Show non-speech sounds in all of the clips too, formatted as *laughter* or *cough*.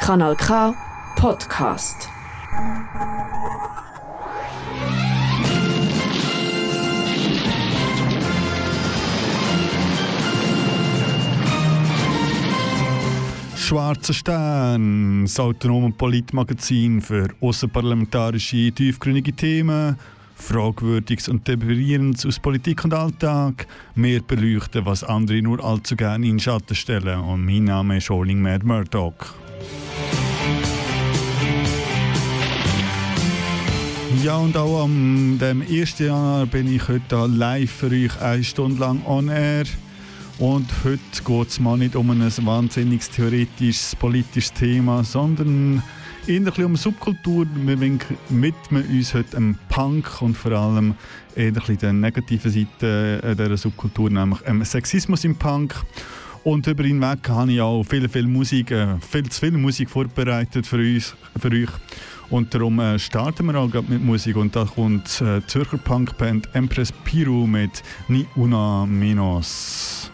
Kanal K Podcast. Schwarzer Stern, das autonome Politmagazin für außerparlamentarische, tiefgründige Themen, Fragwürdiges und Debrierendes aus Politik und Alltag. Wir beleuchten, was andere nur allzu gerne in den Schatten stellen. Und mein Name ist Oling Mad Murdoch. Ja, und auch am dem 1. Januar bin ich heute live für euch eine Stunde lang on air. Und heute geht es mal nicht um ein wahnsinnig theoretisches, politisches Thema, sondern eher um Subkultur. Wir widmen uns heute dem Punk und vor allem eher der negativen Seite dieser Subkultur, nämlich dem Sexismus im Punk. Und über ihn weg habe ich auch viel, viel Musik, äh, viel zu viel Musik vorbereitet für, uns, für euch. Und darum äh, starten wir auch mit Musik. Und da kommt äh, Zürcher Punkband Empress Piru mit Ni Una Menos.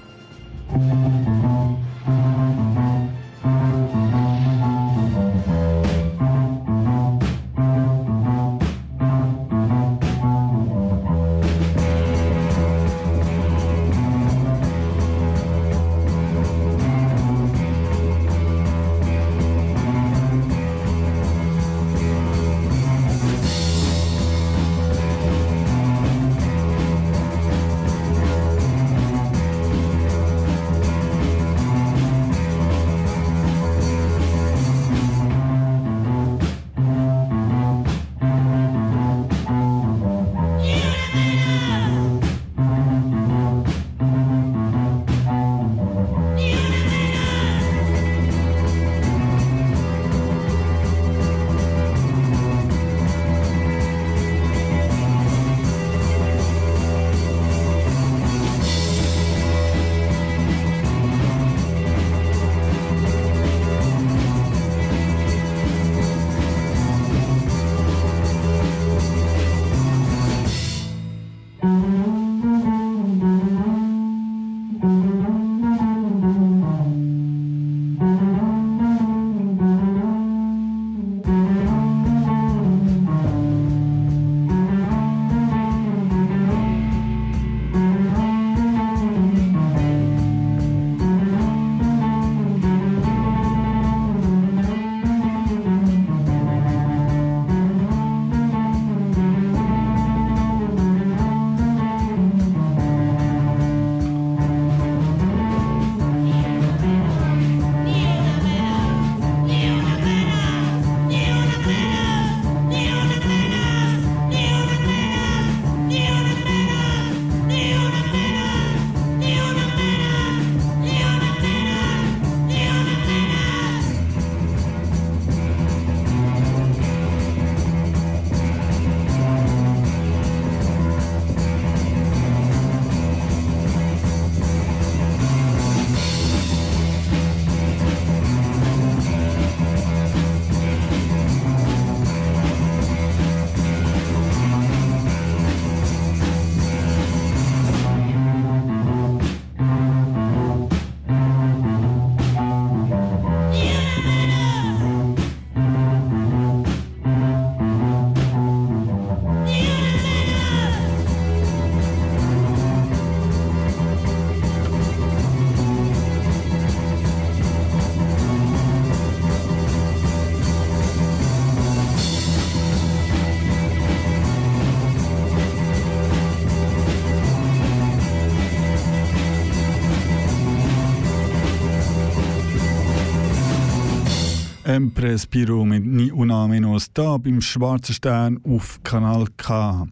Sempre Spiro mit Ni una menos da beim Schwarzen Stern auf Kanal K.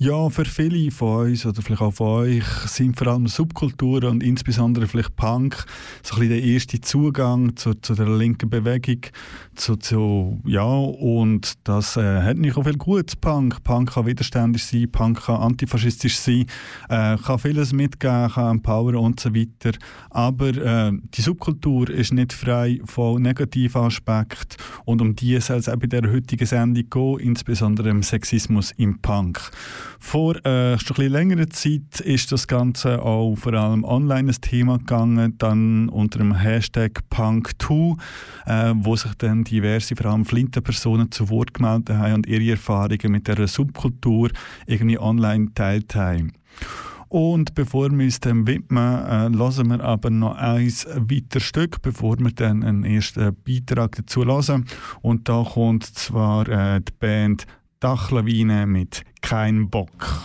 Ja, für viele von uns oder vielleicht auch von euch sind vor allem Subkulturen und insbesondere vielleicht Punk so ein bisschen der erste Zugang zu, zu der linken Bewegung. Zu, zu, ja, und das äh, hat nicht auch viel Gutes, Punk. Punk kann widerständig sein, Punk kann antifaschistisch sein, äh, kann vieles mitgeben, kann empowern und so weiter. Aber äh, die Subkultur ist nicht frei von negativen Aspekten Aspekt und um die soll es auch bei der heutigen Sendung gehen, insbesondere im Sexismus im Punk. Vor äh, schon ein längerer Zeit ist das Ganze auch vor allem online ein Thema gegangen, dann unter dem Hashtag Punk2, äh, wo sich dann diverse, vor allem Flintenpersonen zu Wort gemeldet haben und ihre Erfahrungen mit der Subkultur irgendwie online teilt haben. Und bevor wir uns dem widmen, äh, lassen wir aber noch ein weiteres Stück, bevor wir dann einen ersten Beitrag dazu lassen. Und da kommt zwar äh, die Band Dachlawine mit Kein Bock.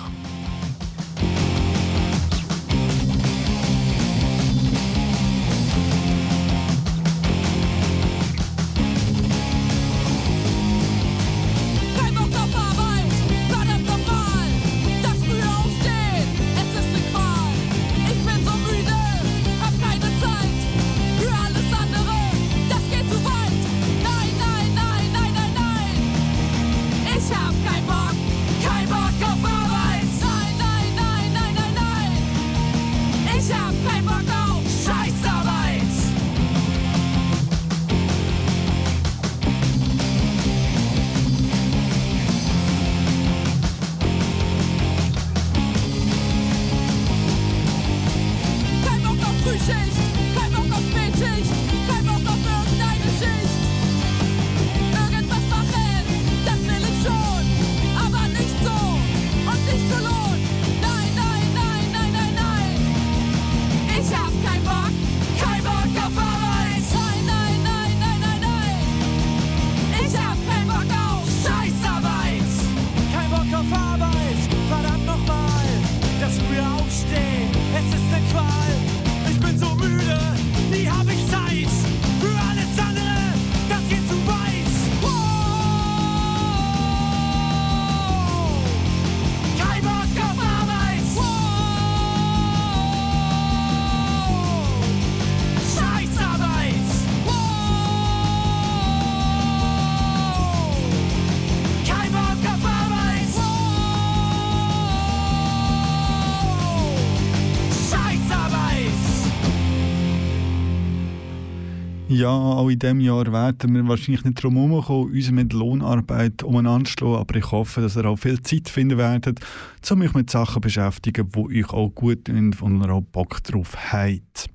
Ja, auch in diesem Jahr werden wir wahrscheinlich nicht drum herumkommen, uns mit Lohnarbeit umeinander zu aber ich hoffe, dass ihr auch viel Zeit finden werdet, um euch mit Sachen zu beschäftigen, die euch auch gut und ihr auch Bock drauf habt.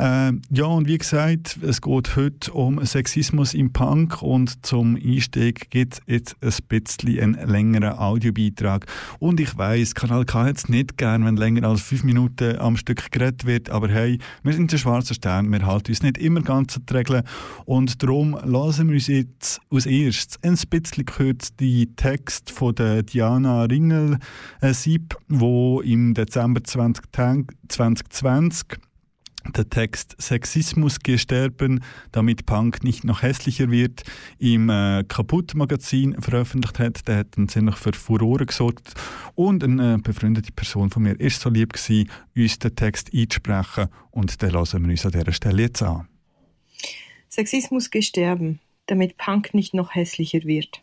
Äh, ja, und wie gesagt, es geht heute um Sexismus im Punk und zum Einstieg gibt es jetzt ein bisschen einen längeren Audiobeitrag. Und ich weiss, Kanal K hat es nicht gern, wenn länger als fünf Minuten am Stück geredet wird, aber hey, wir sind der schwarze Stern, wir halten uns nicht immer ganz an die Regeln und darum lassen wir uns jetzt als erstes ein bisschen kurz die Text von der Diana Ringel äh, Sieb, wo im Dezember 2020 der Text Sexismus gesterben, damit Punk nicht noch hässlicher wird, im äh, Kaputt-Magazin veröffentlicht hat. Der hat dann ziemlich für Furore gesorgt. Und eine äh, befreundete Person von mir ist so lieb gewesen, uns den Text einzusprechen. Und den lassen wir uns an dieser Stelle jetzt an. Sexismus gesterben, damit Punk nicht noch hässlicher wird.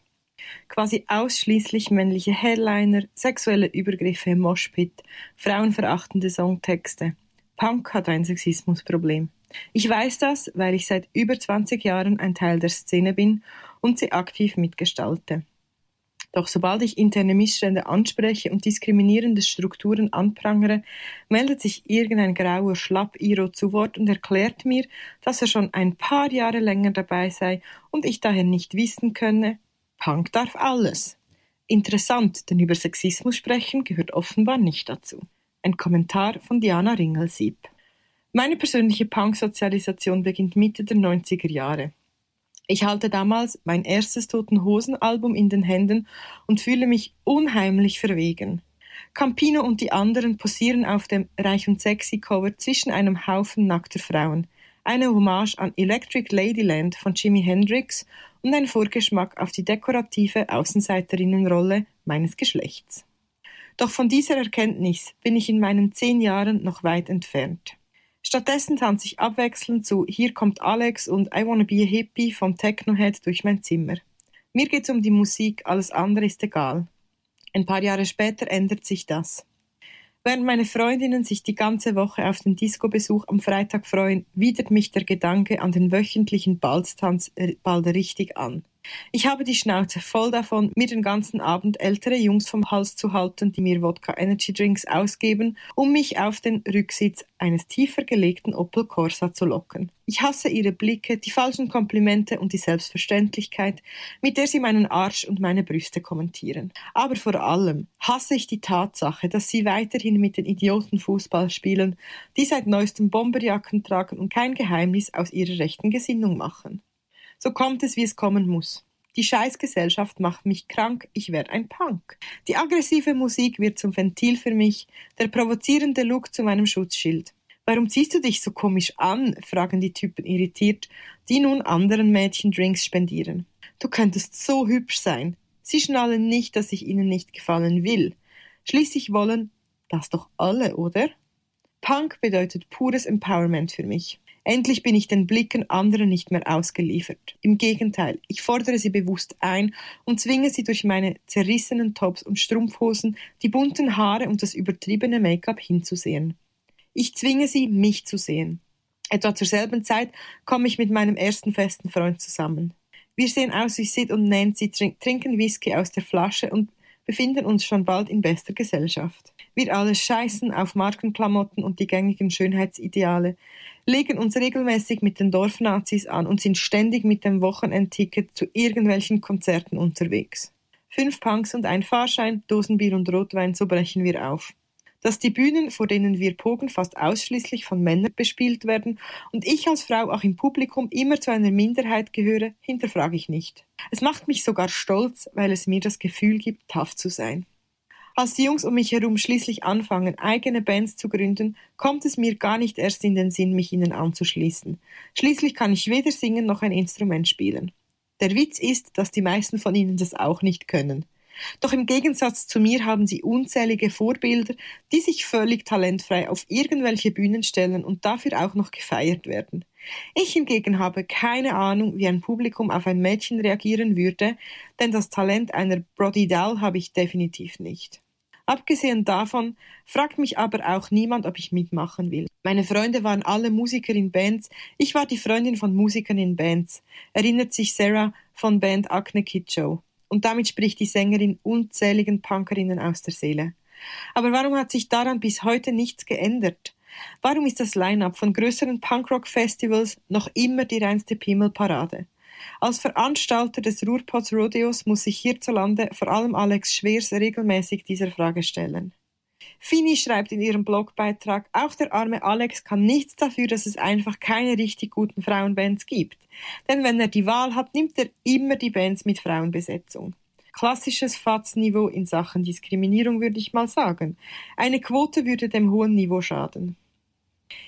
Quasi ausschließlich männliche Headliner, sexuelle Übergriffe im Moshpit, frauenverachtende Songtexte – Punk hat ein Sexismusproblem. Ich weiß das, weil ich seit über 20 Jahren ein Teil der Szene bin und sie aktiv mitgestalte. Doch sobald ich interne Missstände anspreche und diskriminierende Strukturen anprangere, meldet sich irgendein grauer Schlapp-Iro zu Wort und erklärt mir, dass er schon ein paar Jahre länger dabei sei und ich daher nicht wissen könne, Punk darf alles. Interessant, denn über Sexismus sprechen gehört offenbar nicht dazu. Ein Kommentar von Diana Ringelsieb. Meine persönliche Punk-Sozialisation beginnt Mitte der 90er Jahre. Ich halte damals mein erstes Toten Hosen Album in den Händen und fühle mich unheimlich verwegen. Campino und die anderen posieren auf dem Reich und Sexy Cover zwischen einem Haufen nackter Frauen. Eine Hommage an Electric Ladyland von Jimi Hendrix und ein Vorgeschmack auf die dekorative Außenseiterinnenrolle meines Geschlechts. Doch von dieser Erkenntnis bin ich in meinen zehn Jahren noch weit entfernt. Stattdessen tanze ich abwechselnd zu Hier kommt Alex und I Wanna Be a Hippie vom Technohead durch mein Zimmer. Mir geht's um die Musik, alles andere ist egal. Ein paar Jahre später ändert sich das. Während meine Freundinnen sich die ganze Woche auf den Disco-Besuch am Freitag freuen, widert mich der Gedanke an den wöchentlichen Balztanz äh, bald richtig an. Ich habe die Schnauze voll davon, mir den ganzen Abend ältere Jungs vom Hals zu halten, die mir Wodka Energy Drinks ausgeben, um mich auf den Rücksitz eines tiefer gelegten Opel Corsa zu locken. Ich hasse ihre Blicke, die falschen Komplimente und die Selbstverständlichkeit, mit der sie meinen Arsch und meine Brüste kommentieren. Aber vor allem hasse ich die Tatsache, dass sie weiterhin mit den Idioten Fußball spielen, die seit neuestem Bomberjacken tragen und kein Geheimnis aus ihrer rechten Gesinnung machen. So kommt es, wie es kommen muss. Die Scheißgesellschaft macht mich krank, ich werde ein Punk. Die aggressive Musik wird zum Ventil für mich, der provozierende Look zu meinem Schutzschild. Warum ziehst du dich so komisch an? fragen die Typen irritiert, die nun anderen Mädchen Drinks spendieren. Du könntest so hübsch sein. Sie schnallen nicht, dass ich ihnen nicht gefallen will. Schließlich wollen das doch alle, oder? Punk bedeutet pures Empowerment für mich. Endlich bin ich den Blicken anderer nicht mehr ausgeliefert. Im Gegenteil, ich fordere sie bewusst ein und zwinge sie durch meine zerrissenen Tops und Strumpfhosen, die bunten Haare und das übertriebene Make-up hinzusehen. Ich zwinge sie, mich zu sehen. Etwa zur selben Zeit komme ich mit meinem ersten festen Freund zusammen. Wir sehen aus wie Sid und Nancy, trinken Whisky aus der Flasche und befinden uns schon bald in bester Gesellschaft. Wir alle scheißen auf Markenklamotten und die gängigen Schönheitsideale, legen uns regelmäßig mit den Dorfnazis an und sind ständig mit dem Wochenendticket zu irgendwelchen Konzerten unterwegs. Fünf Punks und ein Fahrschein, Dosenbier und Rotwein, so brechen wir auf. Dass die Bühnen, vor denen wir pogen, fast ausschließlich von Männern bespielt werden und ich als Frau auch im Publikum immer zu einer Minderheit gehöre, hinterfrage ich nicht. Es macht mich sogar stolz, weil es mir das Gefühl gibt, tough zu sein. Als die Jungs um mich herum schließlich anfangen, eigene Bands zu gründen, kommt es mir gar nicht erst in den Sinn, mich ihnen anzuschließen. Schließlich kann ich weder singen noch ein Instrument spielen. Der Witz ist, dass die meisten von ihnen das auch nicht können. Doch im Gegensatz zu mir haben sie unzählige Vorbilder, die sich völlig talentfrei auf irgendwelche Bühnen stellen und dafür auch noch gefeiert werden. Ich hingegen habe keine Ahnung, wie ein Publikum auf ein Mädchen reagieren würde, denn das Talent einer Brody Dell habe ich definitiv nicht. Abgesehen davon fragt mich aber auch niemand, ob ich mitmachen will. Meine Freunde waren alle Musiker in Bands, ich war die Freundin von Musikern in Bands, erinnert sich Sarah von Band Acne Kid Show. Und damit spricht die Sängerin unzähligen Punkerinnen aus der Seele. Aber warum hat sich daran bis heute nichts geändert? Warum ist das Line-up von größeren Punkrock-Festivals noch immer die reinste Pimmelparade? Als Veranstalter des Ruhrpots Rodeos muss sich hierzulande vor allem Alex Schwers regelmäßig dieser Frage stellen. Fini schreibt in ihrem Blogbeitrag, auch der arme Alex kann nichts dafür, dass es einfach keine richtig guten Frauenbands gibt. Denn wenn er die Wahl hat, nimmt er immer die Bands mit Frauenbesetzung. Klassisches Fatzniveau in Sachen Diskriminierung würde ich mal sagen. Eine Quote würde dem hohen Niveau schaden.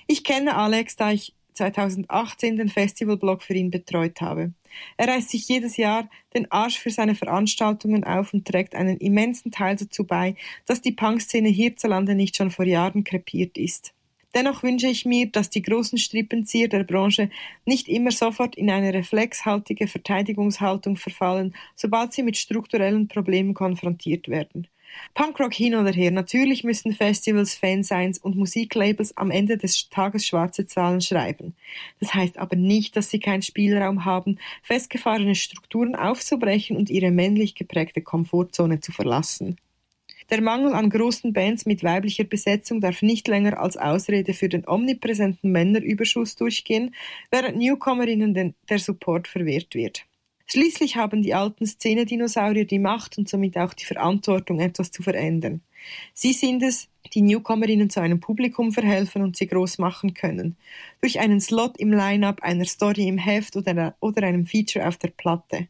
Ich kenne Alex, da ich 2018 den Festivalblog für ihn betreut habe. Er reißt sich jedes Jahr den Arsch für seine Veranstaltungen auf und trägt einen immensen Teil dazu bei, dass die Punkszene hierzulande nicht schon vor Jahren krepiert ist. Dennoch wünsche ich mir, dass die großen Strippenzieher der Branche nicht immer sofort in eine reflexhaltige Verteidigungshaltung verfallen, sobald sie mit strukturellen Problemen konfrontiert werden. Punkrock hin oder her, natürlich müssen Festivals, Fansigns und Musiklabels am Ende des Tages schwarze Zahlen schreiben. Das heißt aber nicht, dass sie keinen Spielraum haben, festgefahrene Strukturen aufzubrechen und ihre männlich geprägte Komfortzone zu verlassen. Der Mangel an großen Bands mit weiblicher Besetzung darf nicht länger als Ausrede für den omnipräsenten Männerüberschuss durchgehen, während Newcomerinnen der Support verwehrt wird. Schließlich haben die alten Szenedinosaurier die Macht und somit auch die Verantwortung, etwas zu verändern. Sie sind es, die Newcomerinnen zu einem Publikum verhelfen und sie groß machen können. Durch einen Slot im Line-up, einer Story im Heft oder, oder einem Feature auf der Platte.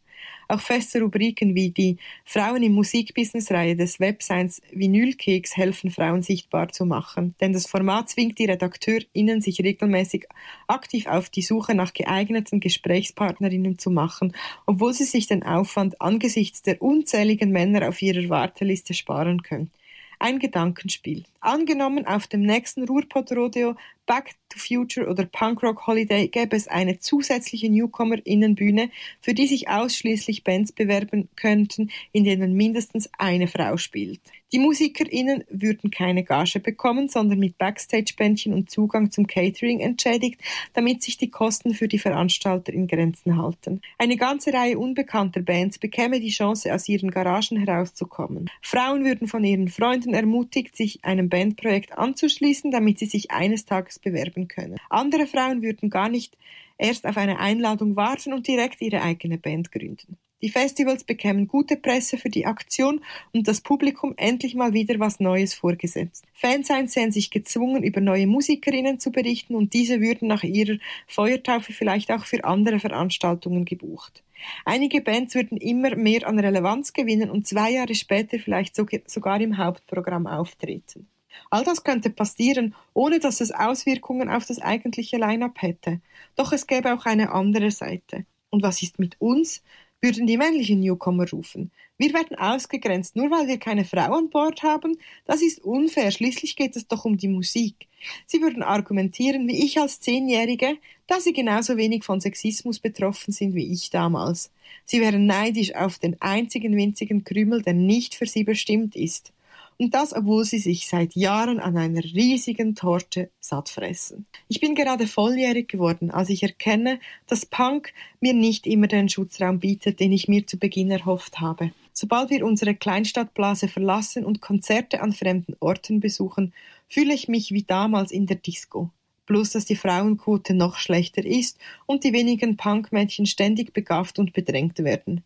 Auch feste Rubriken wie die Frauen im Musikbusiness-Reihe des Webseins Vinylkeks helfen Frauen sichtbar zu machen, denn das Format zwingt die RedakteurInnen, sich regelmäßig aktiv auf die Suche nach geeigneten Gesprächspartnerinnen zu machen, obwohl sie sich den Aufwand angesichts der unzähligen Männer auf ihrer Warteliste sparen können. Ein Gedankenspiel. Angenommen, auf dem nächsten Ruhrpott-Rodeo Back to Future oder Punk Rock Holiday gäbe es eine zusätzliche Newcomer-Innenbühne, für die sich ausschließlich Bands bewerben könnten, in denen mindestens eine Frau spielt. Die MusikerInnen würden keine Gage bekommen, sondern mit Backstage-Bändchen und Zugang zum Catering entschädigt, damit sich die Kosten für die Veranstalter in Grenzen halten. Eine ganze Reihe unbekannter Bands bekäme die Chance, aus ihren Garagen herauszukommen. Frauen würden von ihren Freunden ermutigt, sich einem Bandprojekt anzuschließen, damit sie sich eines Tages bewerben können. Andere Frauen würden gar nicht erst auf eine Einladung warten und direkt ihre eigene Band gründen. Die Festivals bekämen gute Presse für die Aktion und das Publikum endlich mal wieder was Neues vorgesetzt. Fans sehen sich gezwungen, über neue Musikerinnen zu berichten und diese würden nach ihrer Feuertaufe vielleicht auch für andere Veranstaltungen gebucht. Einige Bands würden immer mehr an Relevanz gewinnen und zwei Jahre später vielleicht sogar im Hauptprogramm auftreten. All das könnte passieren, ohne dass es Auswirkungen auf das eigentliche Line-up hätte. Doch es gäbe auch eine andere Seite. Und was ist mit uns? würden die männlichen Newcomer rufen. Wir werden ausgegrenzt, nur weil wir keine Frau an Bord haben. Das ist unfair, schließlich geht es doch um die Musik. Sie würden argumentieren, wie ich als Zehnjährige, da sie genauso wenig von Sexismus betroffen sind wie ich damals. Sie wären neidisch auf den einzigen winzigen Krümel, der nicht für sie bestimmt ist. Und das, obwohl sie sich seit Jahren an einer riesigen Torte satt fressen. Ich bin gerade volljährig geworden, als ich erkenne, dass Punk mir nicht immer den Schutzraum bietet, den ich mir zu Beginn erhofft habe. Sobald wir unsere Kleinstadtblase verlassen und Konzerte an fremden Orten besuchen, fühle ich mich wie damals in der Disco. Bloß, dass die Frauenquote noch schlechter ist und die wenigen Punkmädchen ständig begafft und bedrängt werden.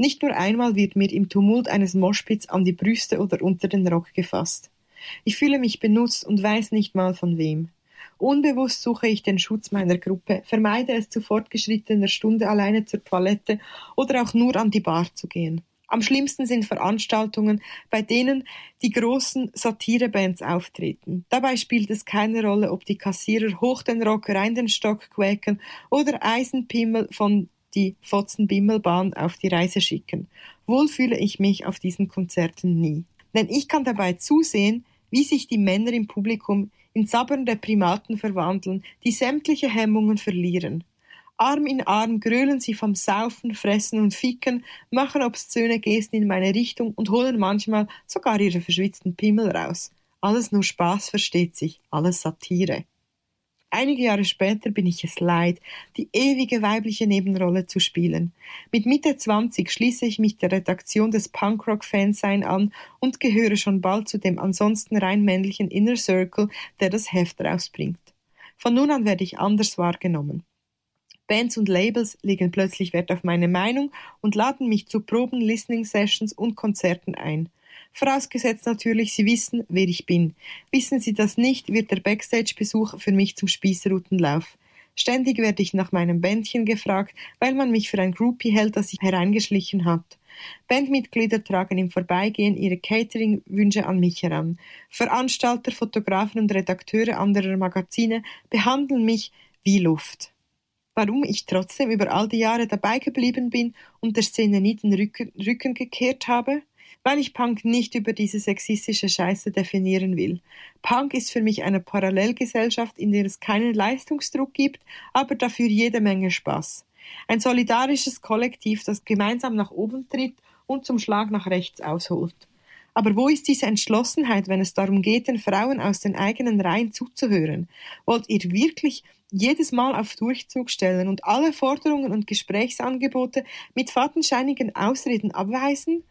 Nicht nur einmal wird mir im Tumult eines Moschpits an die Brüste oder unter den Rock gefasst. Ich fühle mich benutzt und weiß nicht mal von wem. Unbewusst suche ich den Schutz meiner Gruppe, vermeide es zu fortgeschrittener Stunde alleine zur Toilette oder auch nur an die Bar zu gehen. Am schlimmsten sind Veranstaltungen, bei denen die großen Satirebands auftreten. Dabei spielt es keine Rolle, ob die Kassierer hoch den Rock rein den Stock quäken oder Eisenpimmel von die Fotzenbimmelbahn auf die Reise schicken. Wohl fühle ich mich auf diesen Konzerten nie. Denn ich kann dabei zusehen, wie sich die Männer im Publikum in sabbernde Primaten verwandeln, die sämtliche Hemmungen verlieren. Arm in Arm grölen sie vom Saufen, Fressen und Ficken, machen obszöne Gesten in meine Richtung und holen manchmal sogar ihre verschwitzten Pimmel raus. Alles nur Spaß, versteht sich, alles Satire. Einige Jahre später bin ich es leid, die ewige weibliche Nebenrolle zu spielen. Mit Mitte 20 schließe ich mich der Redaktion des Punkrock-Fansein an und gehöre schon bald zu dem ansonsten rein männlichen Inner Circle, der das Heft rausbringt. Von nun an werde ich anders wahrgenommen. Bands und Labels legen plötzlich Wert auf meine Meinung und laden mich zu Proben, Listening Sessions und Konzerten ein. Vorausgesetzt natürlich, Sie wissen, wer ich bin. Wissen Sie das nicht, wird der Backstage-Besuch für mich zum Spießrutenlauf. Ständig werde ich nach meinem Bändchen gefragt, weil man mich für ein Groupie hält, das sich hereingeschlichen hat. Bandmitglieder tragen im Vorbeigehen ihre Catering-Wünsche an mich heran. Veranstalter, Fotografen und Redakteure anderer Magazine behandeln mich wie Luft. Warum ich trotzdem über all die Jahre dabei geblieben bin und der Szene nie den Rücken, Rücken gekehrt habe? Weil ich Punk nicht über diese sexistische Scheiße definieren will. Punk ist für mich eine Parallelgesellschaft, in der es keinen Leistungsdruck gibt, aber dafür jede Menge Spaß. Ein solidarisches Kollektiv, das gemeinsam nach oben tritt und zum Schlag nach rechts ausholt. Aber wo ist diese Entschlossenheit, wenn es darum geht, den Frauen aus den eigenen Reihen zuzuhören? Wollt ihr wirklich jedes Mal auf Durchzug stellen und alle Forderungen und Gesprächsangebote mit fadenscheinigen Ausreden abweisen?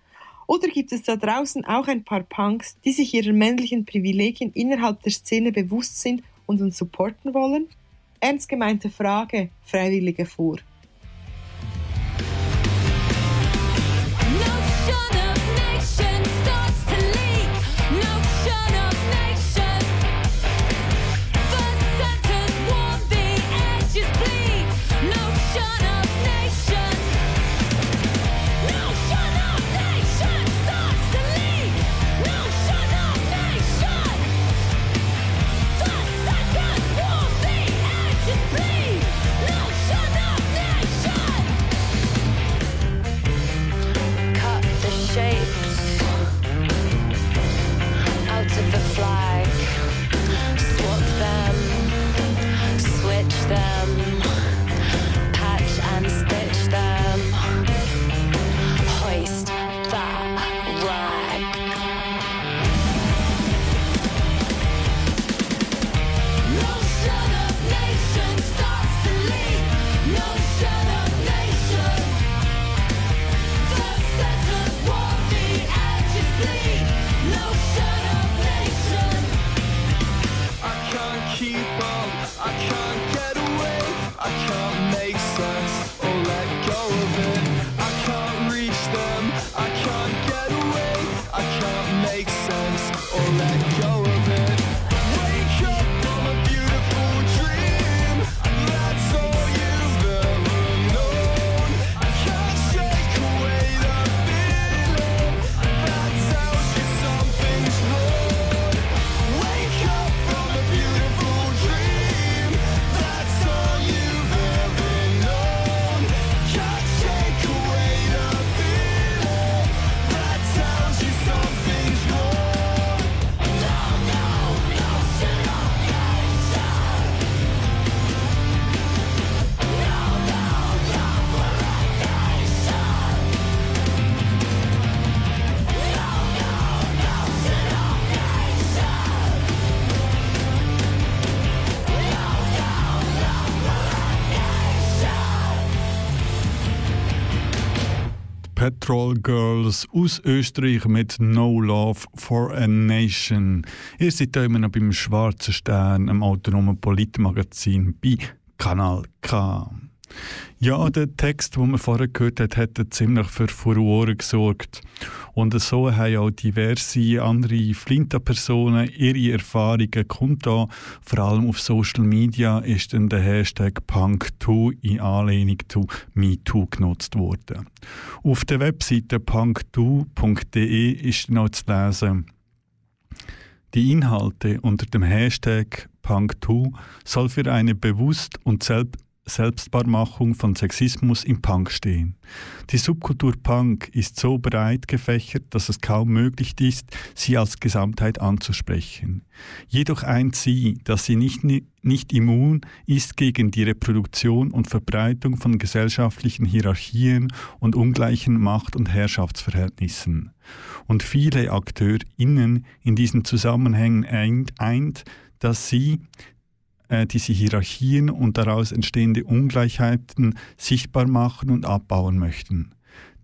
Oder gibt es da draußen auch ein paar Punks, die sich ihrer männlichen Privilegien innerhalb der Szene bewusst sind und uns supporten wollen? Ernst gemeinte Frage, Freiwillige vor. Patrol Girls aus Österreich mit No Love for a Nation. Ihr seid immer noch beim Schwarzen Stern, einem autonomen Politmagazin bei Kanal K. Ja, der Text, den man vorher gehört hat, hat ziemlich für Furore gesorgt. Und so haben auch diverse andere Flinta-Personen ihre Erfahrungen kundgetan. Vor allem auf Social Media ist dann der Hashtag Punk2 in Anlehnung zu MeToo genutzt worden. Auf der Webseite punk2.de ist noch zu lesen, die Inhalte unter dem Hashtag Punk2 soll für eine bewusst und selbst Selbstbarmachung von Sexismus im Punk stehen. Die Subkultur Punk ist so breit gefächert, dass es kaum möglich ist, sie als Gesamtheit anzusprechen. Jedoch eint sie, dass sie nicht, nicht immun ist gegen die Reproduktion und Verbreitung von gesellschaftlichen Hierarchien und ungleichen Macht- und Herrschaftsverhältnissen. Und viele AkteurInnen in diesen Zusammenhängen eint, eint dass sie äh, diese Hierarchien und daraus entstehende Ungleichheiten sichtbar machen und abbauen möchten.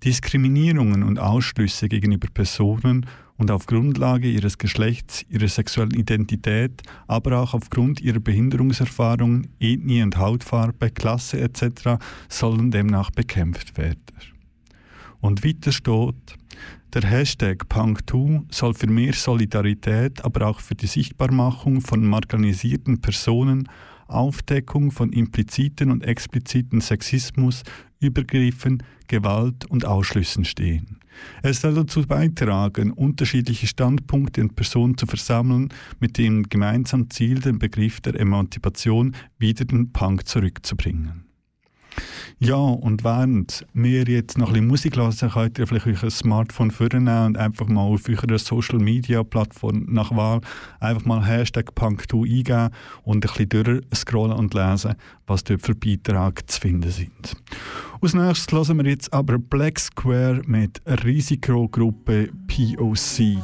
Diskriminierungen und Ausschlüsse gegenüber Personen und auf Grundlage ihres Geschlechts, ihrer sexuellen Identität, aber auch aufgrund ihrer Behinderungserfahrungen, Ethnie und Hautfarbe, Klasse etc. sollen demnach bekämpft werden. Und weiter steht, der Hashtag Punk2 soll für mehr Solidarität, aber auch für die Sichtbarmachung von marginalisierten Personen, Aufdeckung von impliziten und expliziten Sexismus, Übergriffen, Gewalt und Ausschlüssen stehen. Es soll dazu beitragen, unterschiedliche Standpunkte und Personen zu versammeln, mit dem gemeinsamen Ziel, den Begriff der Emanzipation wieder den Punk zurückzubringen. Ja, und während wir jetzt noch ein bisschen Musik hören, könnt ihr vielleicht euer Smartphone vornehmen und einfach mal auf eurer Social Media Plattform nach Wahl einfach mal Hashtag Punk2 eingeben und ein bisschen durchscrollen und lesen, was dort für Beiträge zu finden sind. Als nächstes hören wir jetzt aber Black Square mit Risikogruppe POC.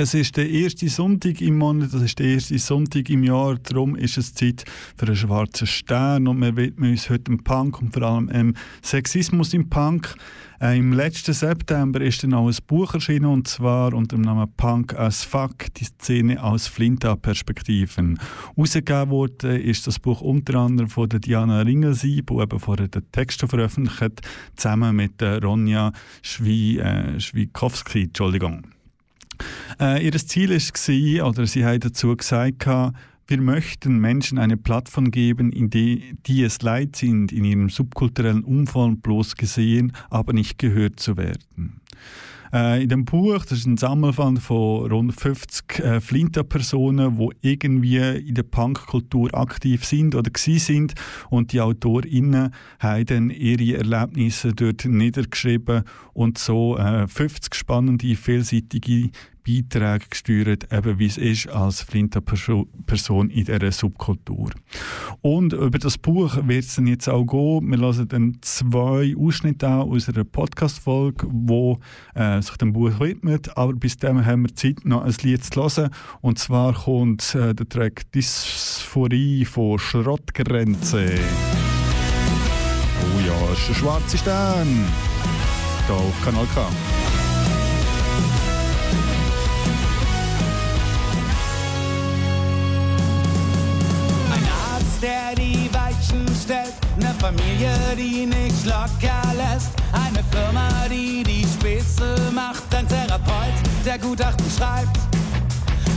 Es ist der erste Sonntag im Monat, das ist der erste Sonntag im Jahr, darum ist es Zeit für einen schwarzen Stern und wir widmen uns heute dem Punk und vor allem dem Sexismus im Punk. Äh, Im letzten September ist dann auch ein Buch erschienen, und zwar unter dem Namen Punk as Fuck, die Szene aus Flinta-Perspektiven. Ausgegeben wurde ist das Buch unter anderem von der Diana Ringelsieb, die eben vorher den Text veröffentlicht hat, zusammen mit der Ronja Schwi, äh, Schwikowski. Entschuldigung. Äh, ihr Ziel war, oder sie hat dazu gesagt, wir möchten Menschen eine Plattform geben, in die, die es leid sind, in ihrem subkulturellen Umfeld bloß gesehen, aber nicht gehört zu werden. Äh, in dem Buch, das ist ein Sammelband von rund 50 äh, Flinter-Personen, die irgendwie in der Punkkultur aktiv sind oder gsi sind und die AutorInnen haben dann ihre Erlebnisse dort niedergeschrieben und so äh, 50 spannende, vielseitige Beiträge gesteuert, eben wie es ist als flinter Person in dieser Subkultur. Und über das Buch wird es jetzt auch gehen. Wir hören dann zwei Ausschnitte an aus einer Podcast-Folge, die äh, sich dem Buch widmet. Aber bis dahin haben wir Zeit, noch ein Lied zu hören. Und zwar kommt äh, der Track Dysphorie von Schrottgrenze. Oh ja, es ist ein schwarzer Stern. Hier auf Kanal K. Familie, die nicht locker lässt. Eine Firma, die die Späße macht. Ein Therapeut, der Gutachten schreibt.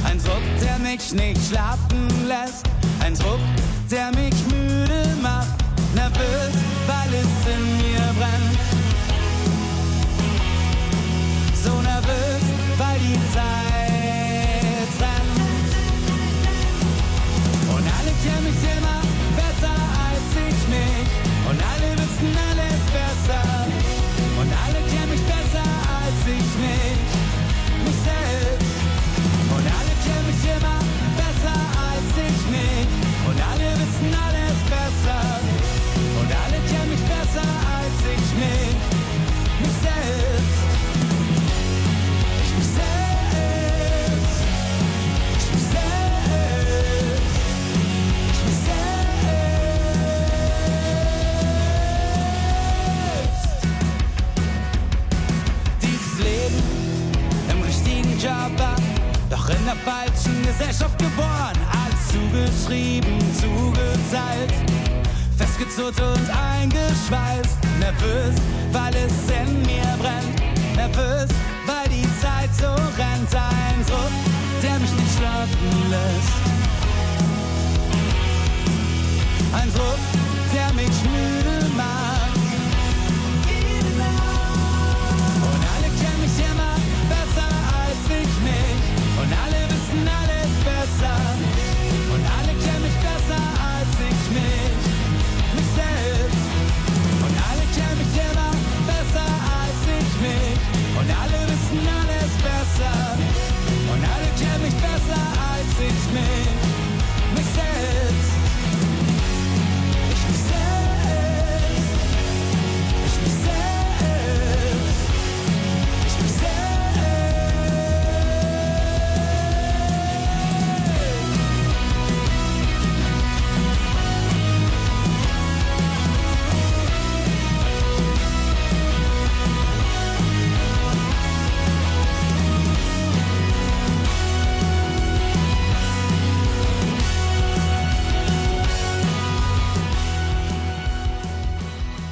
Ein Druck, der mich nicht schlafen lässt. Ein Druck, der mich müde macht. Nervös, weil es in mir brennt. So nervös, weil die Zeit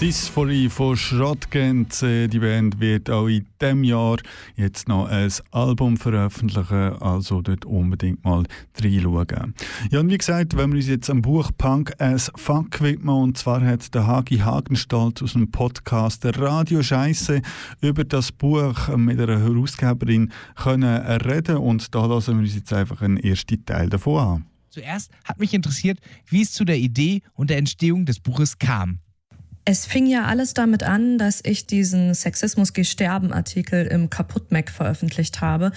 Dysphorie von Schrottgänse. Die Band wird auch in diesem Jahr jetzt noch ein Album veröffentlichen, also dort unbedingt mal reinschauen. Ja, und wie gesagt, wenn wir uns jetzt am Buch Punk as Fuck widmen, und zwar hat der Hagi Hagenstalt aus dem Podcast Radio Scheisse über das Buch mit einer Herausgeberin können reden und da lassen wir uns jetzt einfach einen ersten Teil davon an. Zuerst hat mich interessiert, wie es zu der Idee und der Entstehung des Buches kam. Es fing ja alles damit an, dass ich diesen Sexismus geht sterben Artikel im Kaputt-Mac veröffentlicht habe.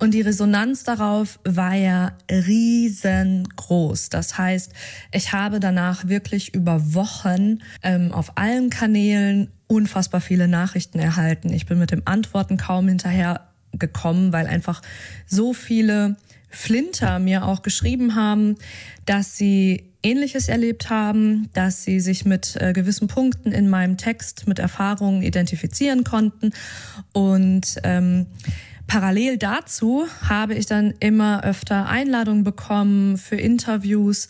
Und die Resonanz darauf war ja riesengroß. Das heißt, ich habe danach wirklich über Wochen ähm, auf allen Kanälen unfassbar viele Nachrichten erhalten. Ich bin mit dem Antworten kaum hinterher gekommen, weil einfach so viele Flinter mir auch geschrieben haben, dass sie Ähnliches erlebt haben, dass sie sich mit äh, gewissen Punkten in meinem Text, mit Erfahrungen identifizieren konnten. Und ähm, parallel dazu habe ich dann immer öfter Einladungen bekommen für Interviews,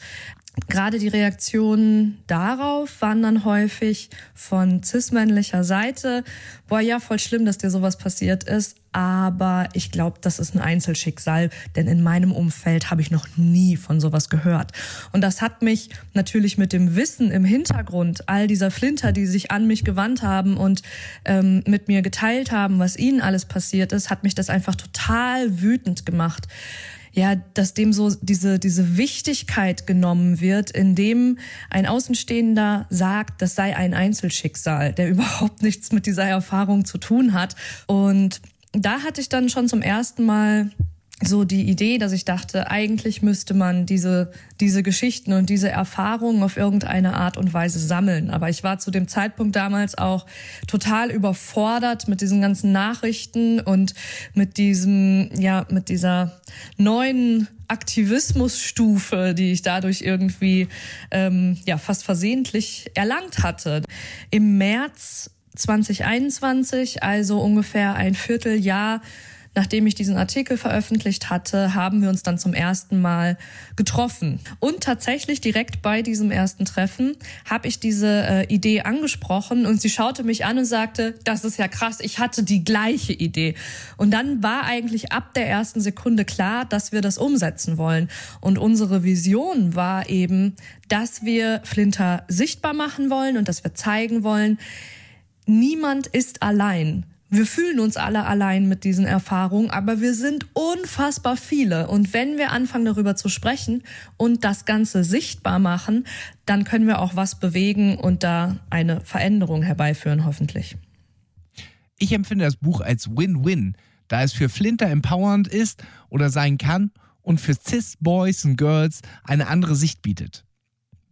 Gerade die Reaktionen darauf waren dann häufig von cis-männlicher Seite, boah, ja, voll schlimm, dass dir sowas passiert ist, aber ich glaube, das ist ein Einzelschicksal, denn in meinem Umfeld habe ich noch nie von sowas gehört. Und das hat mich natürlich mit dem Wissen im Hintergrund all dieser Flinter, die sich an mich gewandt haben und ähm, mit mir geteilt haben, was ihnen alles passiert ist, hat mich das einfach total wütend gemacht ja, dass dem so diese, diese Wichtigkeit genommen wird, indem ein Außenstehender sagt, das sei ein Einzelschicksal, der *laughs* überhaupt nichts mit dieser Erfahrung zu tun hat. Und da hatte ich dann schon zum ersten Mal so die Idee, dass ich dachte, eigentlich müsste man diese, diese Geschichten und diese Erfahrungen auf irgendeine Art und Weise sammeln. Aber ich war zu dem Zeitpunkt damals auch total überfordert mit diesen ganzen Nachrichten und mit diesem, ja, mit dieser neuen Aktivismusstufe, die ich dadurch irgendwie ähm, ja fast versehentlich erlangt hatte. Im März 2021, also ungefähr ein Vierteljahr nachdem ich diesen Artikel veröffentlicht hatte, haben wir uns dann zum ersten Mal getroffen. Und tatsächlich direkt bei diesem ersten Treffen habe ich diese äh, Idee angesprochen und sie schaute mich an und sagte, das ist ja krass, ich hatte die gleiche Idee. Und dann war eigentlich ab der ersten Sekunde klar, dass wir das umsetzen wollen. Und unsere Vision war eben, dass wir Flinter sichtbar machen wollen und dass wir zeigen wollen, niemand ist allein. Wir fühlen uns alle allein mit diesen Erfahrungen, aber wir sind unfassbar viele. Und wenn wir anfangen darüber zu sprechen und das Ganze sichtbar machen, dann können wir auch was bewegen und da eine Veränderung herbeiführen, hoffentlich. Ich empfinde das Buch als Win-Win, da es für Flinter empowernd ist oder sein kann und für Cis-Boys und Girls eine andere Sicht bietet.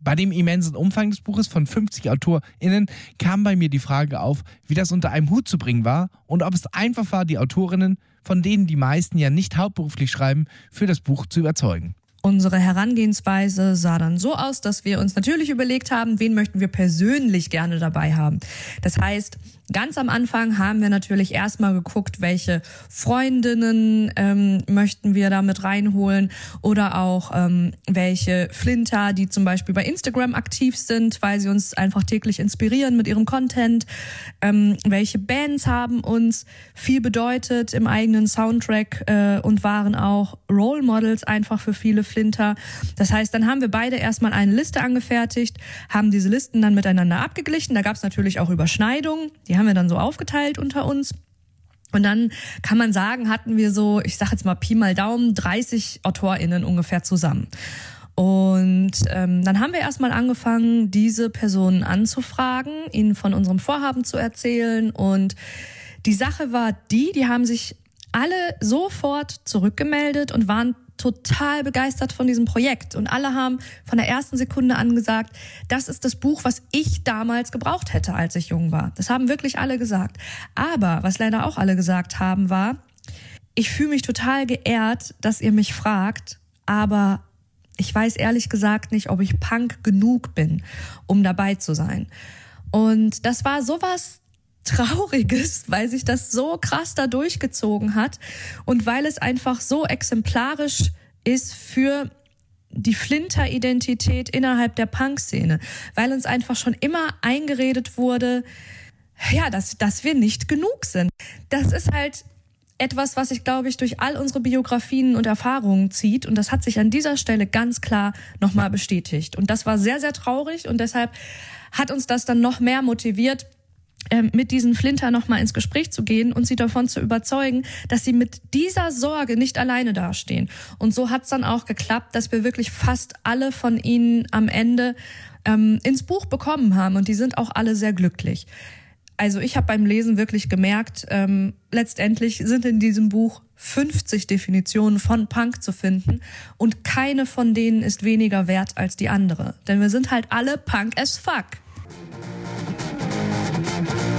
Bei dem immensen Umfang des Buches von 50 AutorInnen kam bei mir die Frage auf, wie das unter einem Hut zu bringen war und ob es einfach war, die Autorinnen, von denen die meisten ja nicht hauptberuflich schreiben, für das Buch zu überzeugen. Unsere Herangehensweise sah dann so aus, dass wir uns natürlich überlegt haben, wen möchten wir persönlich gerne dabei haben. Das heißt, Ganz am Anfang haben wir natürlich erstmal geguckt, welche Freundinnen ähm, möchten wir damit reinholen oder auch ähm, welche Flinter, die zum Beispiel bei Instagram aktiv sind, weil sie uns einfach täglich inspirieren mit ihrem Content. Ähm, welche Bands haben uns viel bedeutet im eigenen Soundtrack äh, und waren auch Role Models einfach für viele Flinter. Das heißt, dann haben wir beide erstmal eine Liste angefertigt, haben diese Listen dann miteinander abgeglichen. Da gab es natürlich auch Überschneidungen. Die haben wir dann so aufgeteilt unter uns. Und dann kann man sagen, hatten wir so, ich sag jetzt mal Pi mal Daumen, 30 AutorInnen ungefähr zusammen. Und ähm, dann haben wir erstmal angefangen, diese Personen anzufragen, ihnen von unserem Vorhaben zu erzählen. Und die Sache war die, die haben sich alle sofort zurückgemeldet und waren total begeistert von diesem Projekt und alle haben von der ersten Sekunde an gesagt, das ist das Buch, was ich damals gebraucht hätte, als ich jung war. Das haben wirklich alle gesagt. Aber was leider auch alle gesagt haben, war, ich fühle mich total geehrt, dass ihr mich fragt, aber ich weiß ehrlich gesagt nicht, ob ich Punk genug bin, um dabei zu sein. Und das war sowas Trauriges, weil sich das so krass da durchgezogen hat und weil es einfach so exemplarisch ist für die Flinter-Identität innerhalb der Punk-Szene, weil uns einfach schon immer eingeredet wurde, ja, dass, dass wir nicht genug sind. Das ist halt etwas, was sich, glaube ich, durch all unsere Biografien und Erfahrungen zieht. Und das hat sich an dieser Stelle ganz klar nochmal bestätigt. Und das war sehr, sehr traurig. Und deshalb hat uns das dann noch mehr motiviert, mit diesen Flinter nochmal ins Gespräch zu gehen und sie davon zu überzeugen, dass sie mit dieser Sorge nicht alleine dastehen. Und so hat es dann auch geklappt, dass wir wirklich fast alle von ihnen am Ende ähm, ins Buch bekommen haben und die sind auch alle sehr glücklich. Also ich habe beim Lesen wirklich gemerkt, ähm, letztendlich sind in diesem Buch 50 Definitionen von Punk zu finden und keine von denen ist weniger wert als die andere. Denn wir sind halt alle Punk as fuck. An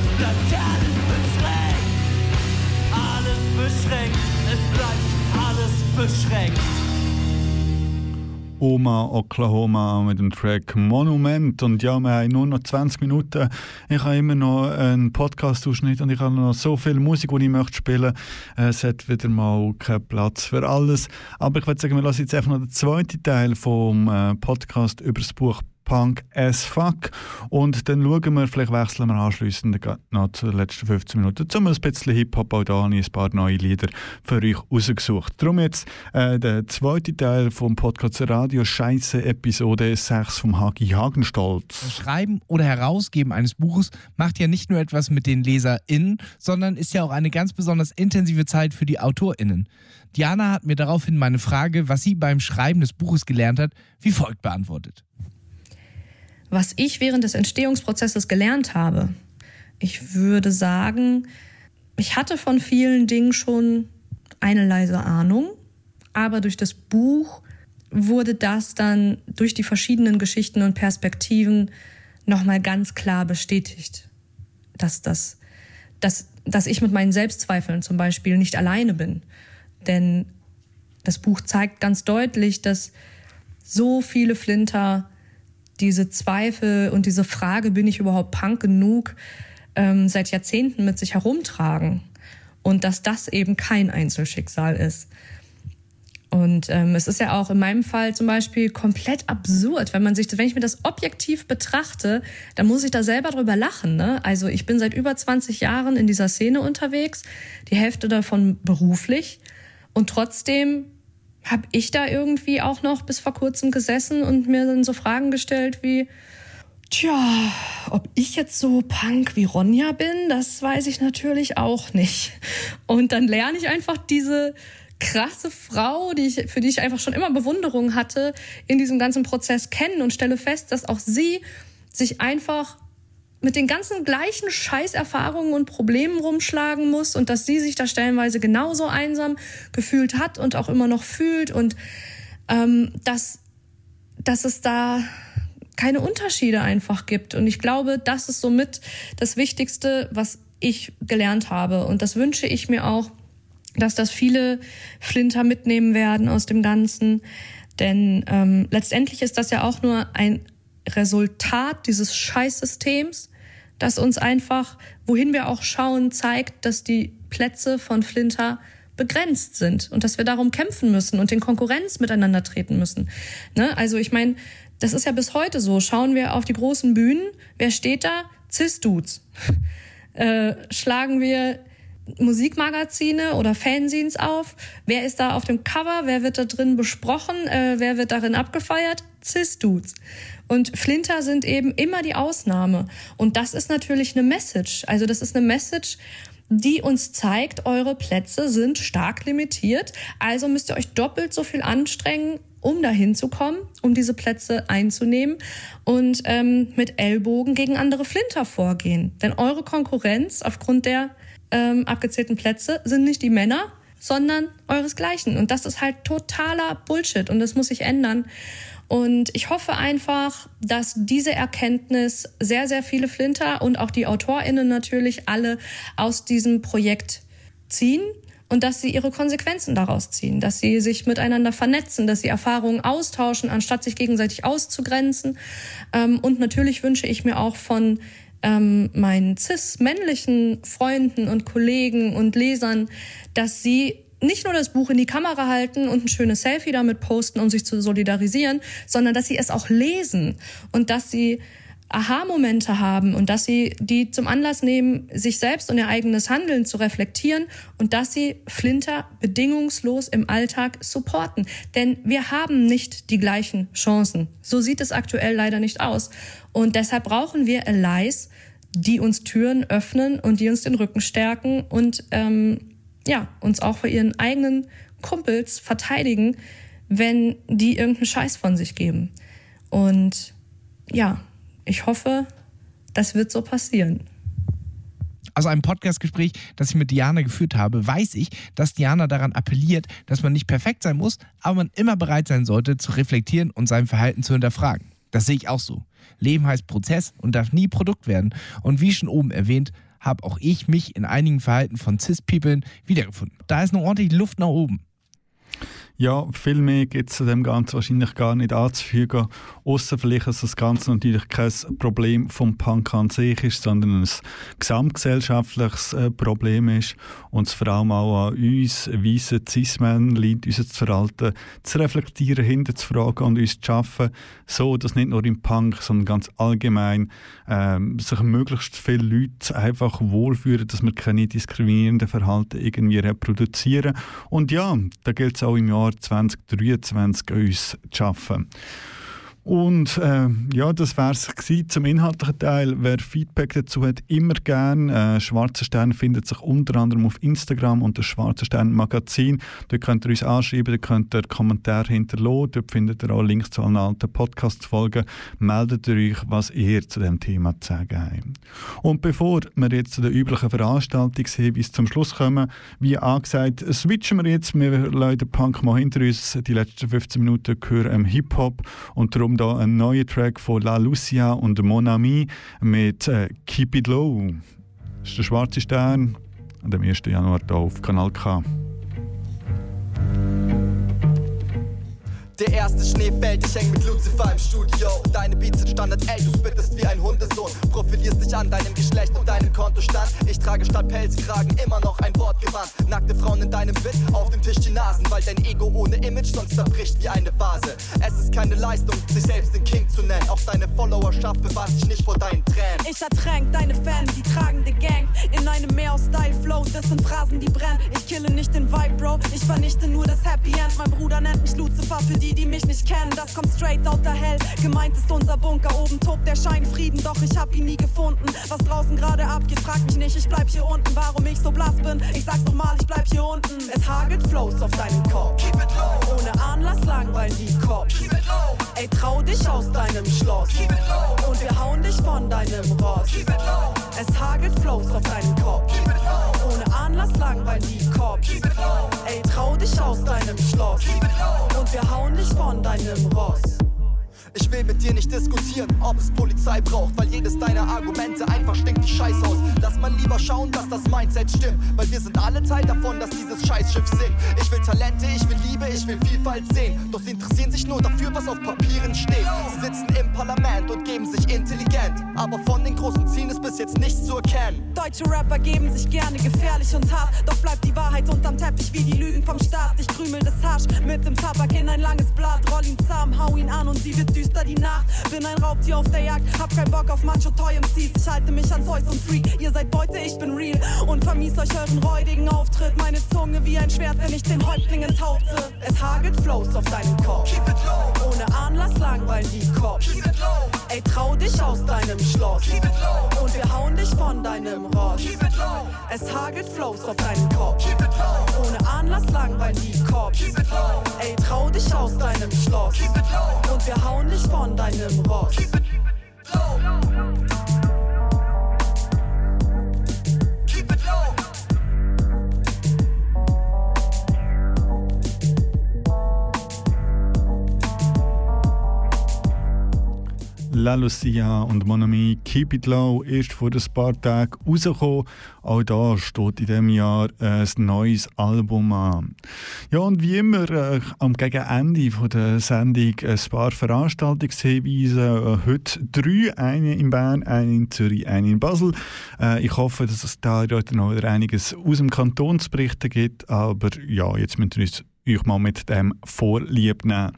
Es bleibt alles beschränkt, alles beschränkt, es bleibt alles beschränkt. Oma Oklahoma mit dem Track Monument. Und ja, wir haben nur noch 20 Minuten. Ich habe immer noch einen Podcast-Ausschnitt und ich habe noch so viel Musik, die ich möchte spielen möchte. Es hat wieder mal keinen Platz für alles. Aber ich würde sagen, wir lassen jetzt einfach noch den zweiten Teil vom äh, Podcast über das Buch Punk as fuck. Und dann schauen wir, vielleicht wechseln wir anschliessend noch den letzten 15 Minuten, um ein bisschen Hip-Hop auch da habe ich ein paar neue Lieder für euch rausgesucht. Darum jetzt äh, der zweite Teil vom Podcast Radio Scheiße Episode 6 vom Hagi Hagenstolz. Schreiben oder Herausgeben eines Buches macht ja nicht nur etwas mit den LeserInnen, sondern ist ja auch eine ganz besonders intensive Zeit für die AutorInnen. Diana hat mir daraufhin meine Frage, was sie beim Schreiben des Buches gelernt hat, wie folgt beantwortet. Was ich während des Entstehungsprozesses gelernt habe, ich würde sagen, ich hatte von vielen Dingen schon eine leise Ahnung, aber durch das Buch wurde das dann durch die verschiedenen Geschichten und Perspektiven nochmal ganz klar bestätigt, dass das, dass, dass ich mit meinen Selbstzweifeln zum Beispiel nicht alleine bin. Denn das Buch zeigt ganz deutlich, dass so viele Flinter diese Zweifel und diese Frage, bin ich überhaupt Punk genug, ähm, seit Jahrzehnten mit sich herumtragen. Und dass das eben kein Einzelschicksal ist. Und ähm, es ist ja auch in meinem Fall zum Beispiel komplett absurd, wenn man sich, wenn ich mir das objektiv betrachte, dann muss ich da selber drüber lachen. Ne? Also ich bin seit über 20 Jahren in dieser Szene unterwegs, die Hälfte davon beruflich. Und trotzdem habe ich da irgendwie auch noch bis vor kurzem gesessen und mir dann so Fragen gestellt wie, tja, ob ich jetzt so Punk wie Ronja bin, das weiß ich natürlich auch nicht. Und dann lerne ich einfach diese krasse Frau, die ich, für die ich einfach schon immer Bewunderung hatte, in diesem ganzen Prozess kennen und stelle fest, dass auch sie sich einfach mit den ganzen gleichen Scheißerfahrungen und Problemen rumschlagen muss und dass sie sich da stellenweise genauso einsam gefühlt hat und auch immer noch fühlt und ähm, dass, dass es da keine Unterschiede einfach gibt. Und ich glaube, das ist somit das Wichtigste, was ich gelernt habe. Und das wünsche ich mir auch, dass das viele Flinter mitnehmen werden aus dem Ganzen. Denn ähm, letztendlich ist das ja auch nur ein Resultat dieses Scheißsystems, das uns einfach, wohin wir auch schauen, zeigt, dass die Plätze von Flinter begrenzt sind und dass wir darum kämpfen müssen und in Konkurrenz miteinander treten müssen. Ne? Also ich meine, das ist ja bis heute so. Schauen wir auf die großen Bühnen, wer steht da? Cis-Dudes. *laughs* Äh, schlagen wir Musikmagazine oder Fanzines auf. Wer ist da auf dem Cover? Wer wird da drin besprochen? Äh, wer wird darin abgefeiert? Cis-Dudes. Und Flinter sind eben immer die Ausnahme. Und das ist natürlich eine Message. Also das ist eine Message, die uns zeigt, eure Plätze sind stark limitiert. Also müsst ihr euch doppelt so viel anstrengen, um dahin zu kommen, um diese Plätze einzunehmen und ähm, mit Ellbogen gegen andere Flinter vorgehen. Denn eure Konkurrenz aufgrund der ähm, abgezählten Plätze sind nicht die Männer, sondern euresgleichen. Und das ist halt totaler Bullshit und das muss sich ändern. Und ich hoffe einfach, dass diese Erkenntnis sehr, sehr viele Flinter und auch die AutorInnen natürlich alle aus diesem Projekt ziehen und dass sie ihre Konsequenzen daraus ziehen, dass sie sich miteinander vernetzen, dass sie Erfahrungen austauschen, anstatt sich gegenseitig auszugrenzen. Ähm, und natürlich wünsche ich mir auch von ähm, meinen cis-männlichen Freunden und Kollegen und Lesern, dass sie nicht nur das Buch in die Kamera halten und ein schönes Selfie damit posten, um sich zu solidarisieren, sondern dass sie es auch lesen und dass sie Aha-Momente haben und dass sie die zum Anlass nehmen, sich selbst und ihr eigenes Handeln zu reflektieren und dass sie Flinter bedingungslos im Alltag supporten. Denn wir haben nicht die gleichen Chancen. So sieht es aktuell leider nicht aus. Und deshalb brauchen wir Allies, die uns Türen öffnen und die uns den Rücken stärken und ähm, ja, uns auch vor ihren eigenen Kumpels verteidigen, wenn die irgendeinen Scheiß von sich geben. Und ja, ich hoffe, das wird so passieren. Aus einem Podcastgespräch, das ich mit Diana geführt habe, weiß ich, dass Diana daran appelliert, dass man nicht perfekt sein muss, aber man immer bereit sein sollte, zu reflektieren und sein Verhalten zu hinterfragen. Das sehe ich auch so. Leben heißt Prozess und darf nie Produkt werden. Und wie schon oben erwähnt, habe auch ich mich in einigen Verhalten von Cis-Peoplen wiedergefunden. Da ist noch ordentlich Luft nach oben. Ja, viel mehr gibt es zu dem Ganzen wahrscheinlich gar nicht anzufügen. Außer vielleicht, dass das Ganze natürlich kein Problem vom Punk an sich ist, sondern ein gesamtgesellschaftliches äh, Problem ist. Und es vor allem auch an uns, weißen Cis-Men, liegt, unser Verhalten zu reflektieren, hinterzufragen und uns zu schaffen, so dass nicht nur im Punk, sondern ganz allgemein ähm, sich möglichst viele Leute einfach wohlfühlen, dass wir keine diskriminierenden Verhalten irgendwie reproduzieren. Und ja, da gilt es auch im Jahr 2023 uns zu schaffen. Und äh, ja, das wäre es zum inhaltlichen Teil. Wer Feedback dazu hat, immer gern. Äh, Schwarzer Stern findet sich unter anderem auf Instagram unter Schwarzer Stern Magazin. Dort könnt ihr uns anschreiben, dort könnt ihr Kommentare hinterlassen. Dort findet ihr auch Links zu allen alten Podcast-Folgen. Meldet euch, was ihr zu dem Thema zu sagen habt. Und bevor wir jetzt zu den üblichen Veranstaltungshinweisen zum Schluss kommen, wie angesagt, switchen wir jetzt. Wir lassen Punk mal hinter uns. Die letzten 15 Minuten gehören Hip-Hop und darum da ein neuer Track von La Lucia und Mon Ami mit äh, Keep It Low. Das ist der schwarze Stern am 1. Januar hier auf Kanal K. Der erste Schnee fällt, ich häng mit Lucifer im Studio. Deine Beats sind Standard, ey, du spittest wie ein Hundesohn. Profilierst dich an deinem Geschlecht und deinem Kontostand. Ich trage statt Pelzkragen immer noch ein Wortgewand. Nackte Frauen in deinem Bit, auf dem Tisch die Nasen, weil dein Ego ohne Image sonst zerbricht wie eine Vase. Es ist keine Leistung, sich selbst den King zu nennen. Auch deine Followerschaft bewahrt sich nicht vor deinen Tränen. Ich ertränk deine Fans, die tragende Gang In einem Meer aus Style Flow, das sind Phrasen, die brennen Ich kille nicht den Vibe, Bro, ich vernichte nur das Happy End Mein Bruder nennt mich Lucifer, für die, die mich nicht kennen Das kommt straight out der Hell, gemeint ist unser Bunker Oben tobt der Schein Frieden, doch ich hab ihn nie gefunden. Was draußen gerade abgeht, frag mich nicht, ich bleib hier unten. Warum ich so blass bin, ich sag's nochmal, ich bleib hier unten. Es hagelt Flows auf deinen Kopf. Keep it low, Ohne Anlass langweilen die Cops. Keep it low, Ey, trau dich aus deinem Schloss. Keep it low, Und wir hauen dich von deinem Ross. Keep it low, Es hagelt Flows auf deinen Kopf. Keep it low, Ohne Anlass langweilen die Low, Ey, trau dich aus deinem Schloss. Und wir hauen dich von deinem Ross Ich will mit dir nicht diskutieren, ob es Polizei braucht, weil jedes deiner Argumente einfach stinkt wie Scheiß aus. Lass mal lieber schauen, dass das Mindset stimmt, weil wir sind alle Teil davon, dass dieses Scheißschiff sinkt. Ich will Talente, ich will Liebe, ich will Vielfalt sehen, doch sie interessieren sich nur dafür, was auf Papieren steht. Sie sitzen im Parlament und geben sich intelligent, aber von den großen Zielen ist bis jetzt nichts zu erkennen. Deutsche Rapper geben sich gerne gefährlich und hart Doch bleibt die Wahrheit unterm Teppich wie die Lügen vom Staat Ich krümel das Hasch mit dem Tabak in ein langes Blatt Roll ihn zahm, hau ihn an und sie wird düster die Nacht. Bin ein Raubtier auf der Jagd, hab keinen Bock auf Macho Toy MCs Ich halte mich an Zeus und Freak, ihr seid Beute, ich bin real. Und vermies euch euren räudigen Auftritt. Meine Zunge wie ein Schwert, wenn ich den Häuptling enthaupte Es hagelt Flows auf deinen Kopf. Keep it low, Ohne Anlass langweilen die Cops keep it low, Ey, trau dich aus deinem Schloss keep it low, Und wir hauen dich von deinem Ross keep it low, Es hagelt Flows auf deinen Kopf. Keep it low, Ohne Anlass langweilen die Cops keep it low, Ey, trau dich aus deinem Schloss keep it low, Und wir hauen dich von deinem Ross La Lucia und Mon Ami Keep It Low ist vor ein paar Tagen rausgekommen. Auch da steht in diesem Jahr ein neues Album an. Ja, und wie immer äh, am Gegenende der Sendung ein paar Veranstaltungshinweise. Äh, heute drei, eine in Bern, eine in Zürich, eine in Basel. Äh, ich hoffe, dass es da heute noch einiges aus dem Kanton zu berichten gibt. Aber ja, jetzt müssen wir uns euch mal mit dem Vorlieb nehmen.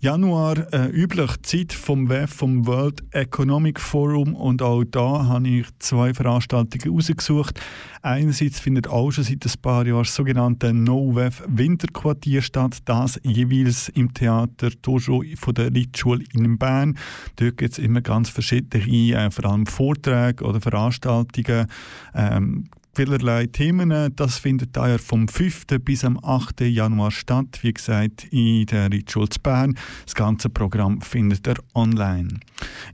Januar, äh, üblich Zeit vom WEF, vom World Economic Forum und auch da habe ich zwei Veranstaltungen rausgesucht. Einerseits findet auch schon seit ein paar Jahren das sogenannte No-WEF Winterquartier statt, das jeweils im Theater Tojo von der Ritschule in Bern. Dort gibt es immer ganz verschiedene, äh, vor allem Vorträge oder Veranstaltungen, ähm, vielerlei Themen. Das findet daher vom 5. bis am 8. Januar statt, wie gesagt, in der Ritschule Bern. Das ganze Programm findet ihr online.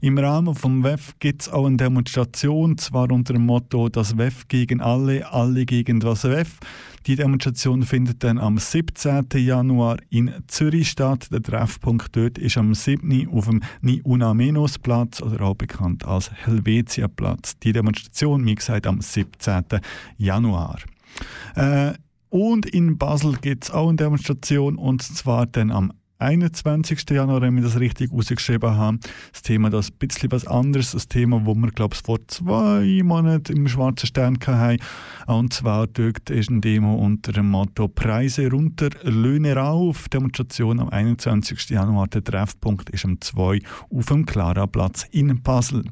Im Rahmen vom WEF gibt es auch eine Demonstration, zwar unter dem Motto Das WEF gegen alle, alle gegen das WEF. Die Demonstration findet dann am 17. Januar in Zürich statt. Der Treffpunkt dort ist am 7. auf dem Niuna-Menos-Platz oder auch bekannt als Helvetia-Platz. Die Demonstration, wie gesagt, am 17. Januar. Äh, und in Basel gibt es auch eine Demonstration und zwar dann am 21. Januar, wenn wir das richtig ausgeschrieben haben. Das Thema das ein bisschen was anderes. Das Thema, wo wir, glaube ich, vor zwei Monaten im Schwarzen Stern hatten. Und zwar dort ist eine Demo unter dem Motto Preise runter, Löhne rauf. Demonstration am 21. Januar. Der Treffpunkt ist um 2 auf dem Clara-Platz in Basel.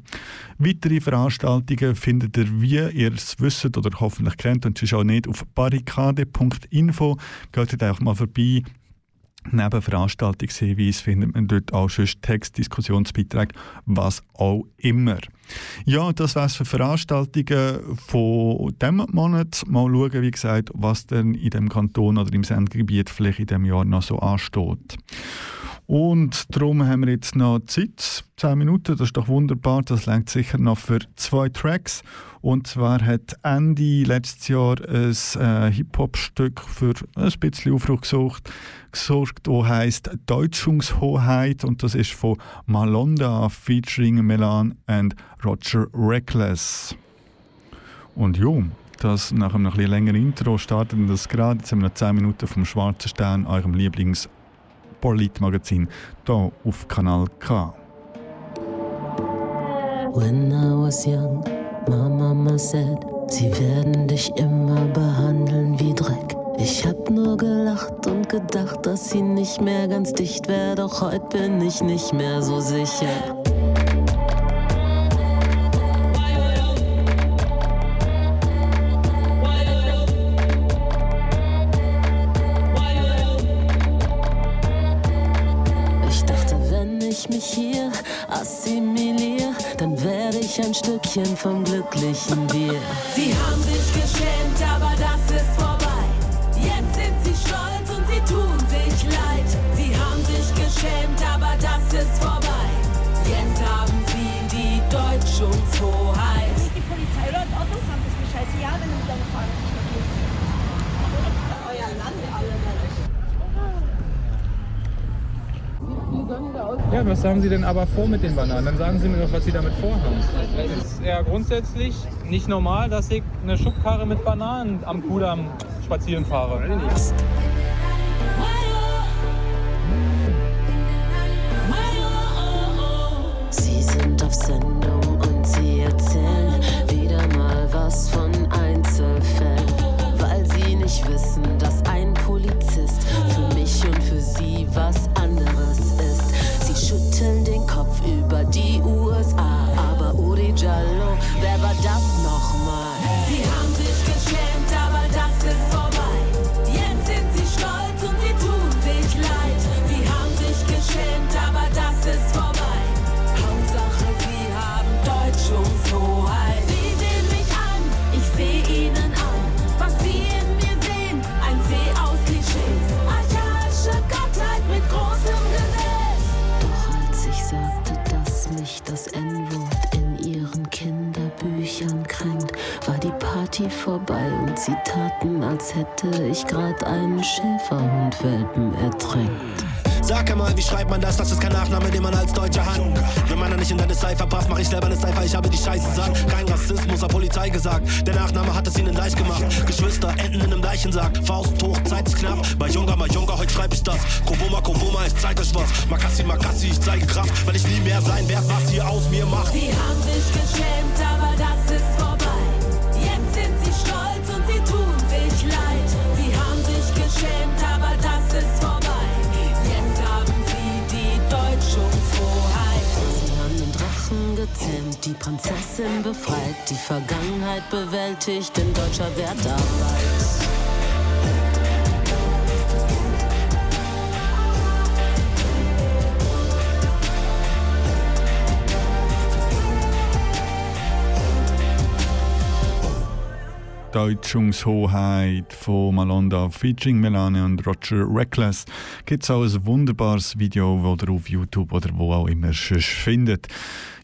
Weitere Veranstaltungen findet ihr, wie ihr es wisst oder hoffentlich kennt und sonst auch nicht, auf barrikade.info. Geht auch mal vorbei. Neben Veranstaltungshinweis findet man dort auch schon Text, Diskussionsbeiträge, was auch immer. Ja, das wäre es für Veranstaltungen von diesem Monat. Mal schauen, wie gesagt, was denn in dem Kanton oder im Sendegebiet vielleicht in diesem Jahr noch so ansteht. Und darum haben wir jetzt noch Zeit, 10 Minuten, das ist doch wunderbar, das längt sicher noch für zwei Tracks. Und zwar hat Andy letztes Jahr ein äh, Hip-Hop-Stück für ein bisschen Aufruhr gesucht, gesorgt, das heisst Deutschungshoheit und das ist von Malonda featuring Melan and Roger Reckless. Und ja, das nach einem bisschen längeren Intro startet das gerade. Jetzt haben wir noch 10 Minuten vom Schwarzen Stern, eurem Lieblings- Politmagazin hier auf Kanal K. When I was young, my mama said, sie werden dich immer behandeln wie Dreck. Ich hab nur gelacht und gedacht, dass sie nicht mehr ganz dicht wäre, doch heute bin ich nicht mehr so sicher. Ein Stückchen vom glücklichen Bier. Sie haben sich geschämt, aber das ist Ja, was haben Sie denn aber vor mit den Bananen? Dann sagen Sie mir doch, was Sie damit vorhaben. Es ist ja grundsätzlich nicht normal, dass ich eine Schubkarre mit Bananen am Kudamm spazieren fahre. Sie sind auf Sendung und sie erzählen wieder mal was von Einzelfällen, weil sie nicht wissen, dass ein Polizist für mich und für sie was anderes schütteln den Kopf über die USA, aber Uri Jallo, wer war das nochmal? Und sie taten, als hätte ich grad einen Schäferhundwelpen ertränkt. Sag einmal, wie schreibt man das? Das ist kein Nachname, den man als Deutscher hat. Wenn man da nicht in deine Cypher passt, mach ich selber eine Cypher, ich habe die Scheiße sagt. Kein Rassismus, hat Polizei gesagt. Der Nachname hat es ihnen leicht gemacht. Geschwister enden in einem Leichensack. Faust hoch, Zeit ist knapp. Bei Junga, bei Junga, heute schreib ich das. Koboma, Koboma, ich zeig euch was. Makassi, Makassi, ich zeige Kraft. Weil ich nie mehr sein werd, was ihr aus mir macht. Sie haben sich geschämt, aber das ist vorbei. ist vorbei. Jetzt haben sie die deutsche Hoheit. Sie haben den Drachen gezähmt, die Prinzessin befreit, die Vergangenheit bewältigt in deutscher Wertarbeit. Deutschungshoheit von Malonda featuring Melania und Roger Reckless gibt es auch ein wunderbares Video, das ihr auf YouTube oder wo auch immer sonst findet.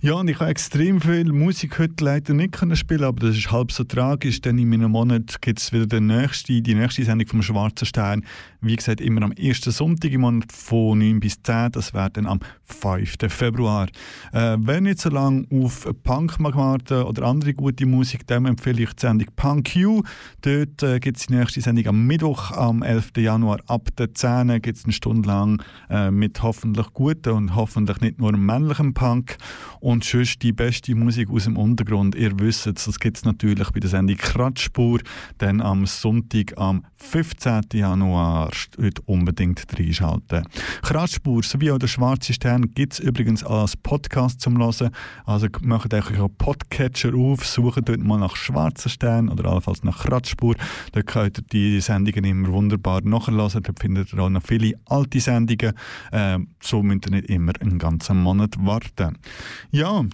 Ja, und ich habe extrem viel Musik heute leider nicht spielen, aber das ist halb so tragisch, denn in einem Monat gibt es wieder den nächste, die nächste Sendung vom Schwarzen Stern. Wie gesagt, immer am ersten Sonntag im Monat von 9 bis 10, das wäre dann am 5. Februar. Äh, wer nicht so lange auf Punk mag warten oder andere gute Musik, dem empfehle ich die Sendung Punk U. Dort äh, gibt es die nächste Sendung am Mittwoch, am 11. Januar ab der 10 gibt es eine Stunde lang äh, mit hoffentlich guten und hoffentlich nicht nur männlichem Punk. Und sonst die beste Musik aus dem Untergrund. Ihr wisst es, das gibt es natürlich bei der Sendung Kratzspur. Dann am Sonntag, am 15. Januar, heute unbedingt reinschalten. Kratzspur sowie auch der Schwarze Stern gibt es übrigens als Podcast zum Hören. Also macht euch einen Podcatcher auf, sucht dort mal nach Schwarzen Stern oder allenfalls nach Kratzspur. Dort könnt ihr die Sendungen immer wunderbar nachhören. Dort findet ihr auch noch viele alte Sendungen. Ähm, so müsst ihr nicht immer einen ganzen Monat warten. Ja,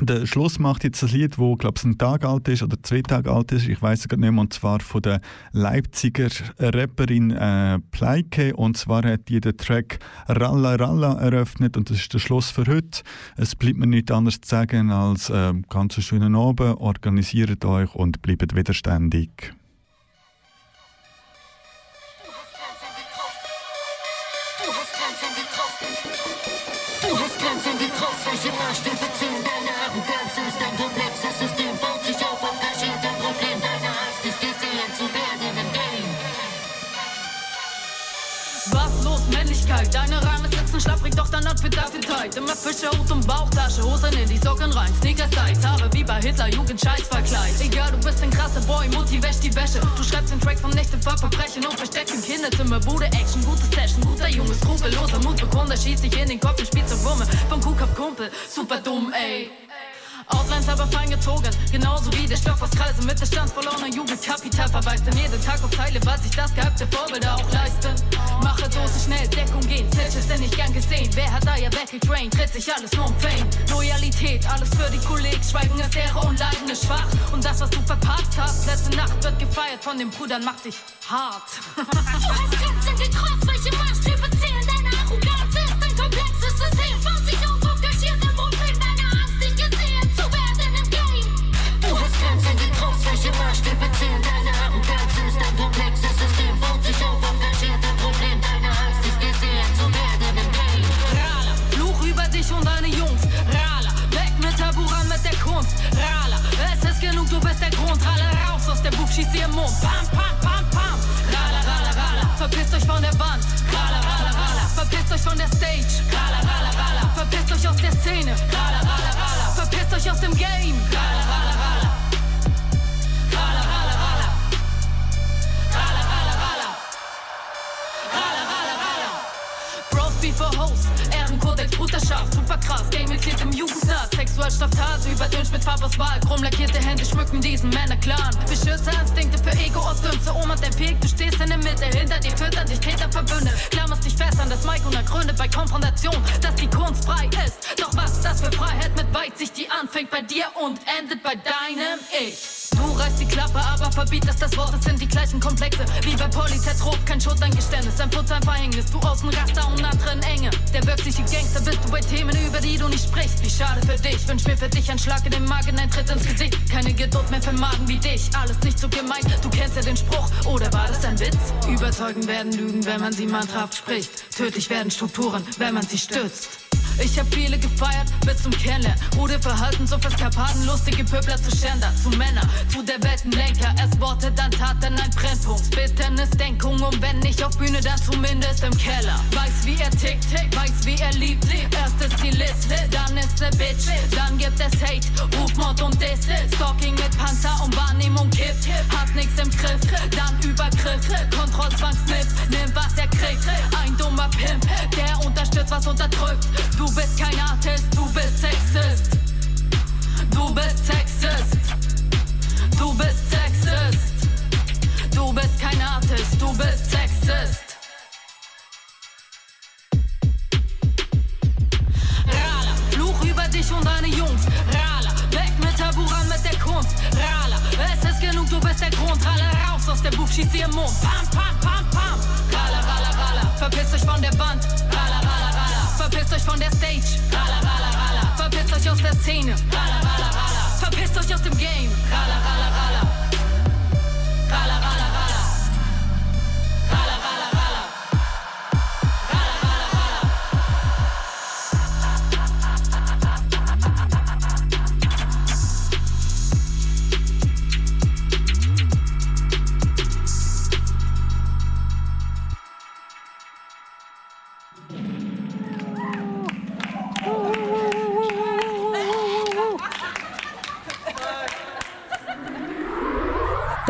der Schluss macht jetzt ein Lied, wo glaube ich ein Tag alt ist oder zwei Tage alt ist. Ich weiß es gar nicht mehr. Und zwar von der Leipziger Rapperin äh, Pleike. Und zwar hat die den Track Ralla Ralla eröffnet und das ist der Schluss für heute. Es bleibt mir nichts anderes zu sagen als äh, ganz schönen Abend. Organisiert euch und bleibt widerständig. Männlichkeit? Deine Reime sitzen schlapprig, doch dein Outfit dafür tight. Immer Fischerhut und Bauchtasche, Hosen in die Socken rein. Sneakers tight, Haare wie bei Hitler, Jugend Scheißverkleid. Egal, du bist ein krasser Boy, Mutti wäscht die Wäsche. Du schreibst den Track vom Nächte Verbrechen und versteckt im Kinderzimmer. Bude Action, gute Session, guter Junge, skrupelloser Mutbekunder. Schießt sich in den Kopf und spielt zum Wumme. Vom auf Kumpel, super dumm, ey. Outlines aber fein gezogen, der Stoff aus Kreise mit der Stand verlorener Jugendkapital verweist dann jeden Tag auf Teile, weil sich das gehypte Vorbilder auch leisten. Mache Dose schnell, Deckung gehen, Snitches sind nicht gern gesehen. Wer hat da ja weggetraint, dreht sich alles nur um Fame. Loyalität, alles für die Kollegen, Schweigen ist Ehre und Leiden ist schwach. Und das, was du verpasst hast, letzte Nacht wird gefeiert von den Brüdern, macht dich hart. Du hast Grenzen getroffen. Welche Maßstäbe zählen? Raus aus der Bug, schieß ihr Mund. Pam, pam, pam, pam. Rala, rala, rala, verpisst euch von der Wand. Rala, rala, rala, verpisst euch von der Stage. Rala, rala, rala, verpisst euch aus der Szene. Rala, rala, rala, verpisst euch aus dem Game. Rala, rala. Rala, Bruderschaft, super krass, Game-Mitglied im Jugendknast, Sexualstraftat, überdünnt mit Farbauswahl, krumm lackierte Hände schmücken diesen Männerclan, Beschützerinstinkte für Ego-Ausdünste, Oma der Peg, du stehst in der Mitte, hinter dir füttern dich Täter verbündet, klammerst dich fest an das Mic und ergründet bei Konfrontation, dass die Kunst frei ist, doch was ist das für Freiheit? Mit Weitsicht, die anfängt bei dir und endet bei deinem Ich. Du reißt die Klappe, aber verbietest das Wort, es sind die gleichen Komplexe, wie bei Polytetrop, kein Schuldeingeständnis, ein Putz, ein Verhängnis, du außen Raster und andere Enge, der wirkliche Gangster bist du bei Themen, über die du nicht sprichst, wie schade für dich, wünsch mir für dich einen Schlag in den Magen, ein Tritt ins Gesicht, keine Geduld mehr für Magen wie dich, alles nicht so gemeint, du kennst ja den Spruch, oder war das ein Witz? Überzeugen werden Lügen, wenn man sie mannhaft spricht, tödlich werden Strukturen, wenn man sie stützt. Ich hab viele gefeiert bis zum Kennenlernen. Rude Verhalten, so Karpaten, lustige Pöbler zu Schänder, zu Männer, zu der Weltenlenker. Erst Worte, dann Taten, ein Brennpunkt. Bitternis, Denkung und wenn nicht auf Bühne, dann zumindest im Keller. Weiß, wie er tickt, weiß, wie er liebt. Erst ist sie lit, dann ist er Bitch. Dann gibt es Hate, Rufmord und Diss. Stalking mit Panzer und Wahrnehmung kippt. Hat nix im Griff, dann Übergriff. Kontrollzwangsniff, nimm was er kriegt. Ein dummer Pimp, der unterstützt, was unterdrückt. Du Du bist kein Artist, du bist Sexist. Du bist Sexist. Du bist Sexist. Du bist kein Artist, du bist Sexist. Rala, Fluch über dich und deine Jungs. Rala, weg mit Taburan mit der Kunst. Rala, es ist genug, du bist der Grund. Rala, raus aus der Buch, schieß dir im Mund. Pam, pam, pam, pam. Rala, rala, rala, verpiss dich von der Wand. Rala, rala, Verpisst euch von der Stage. Rala, rala, rala. Verpisst euch aus der Szene. Verpisst euch aus dem Game.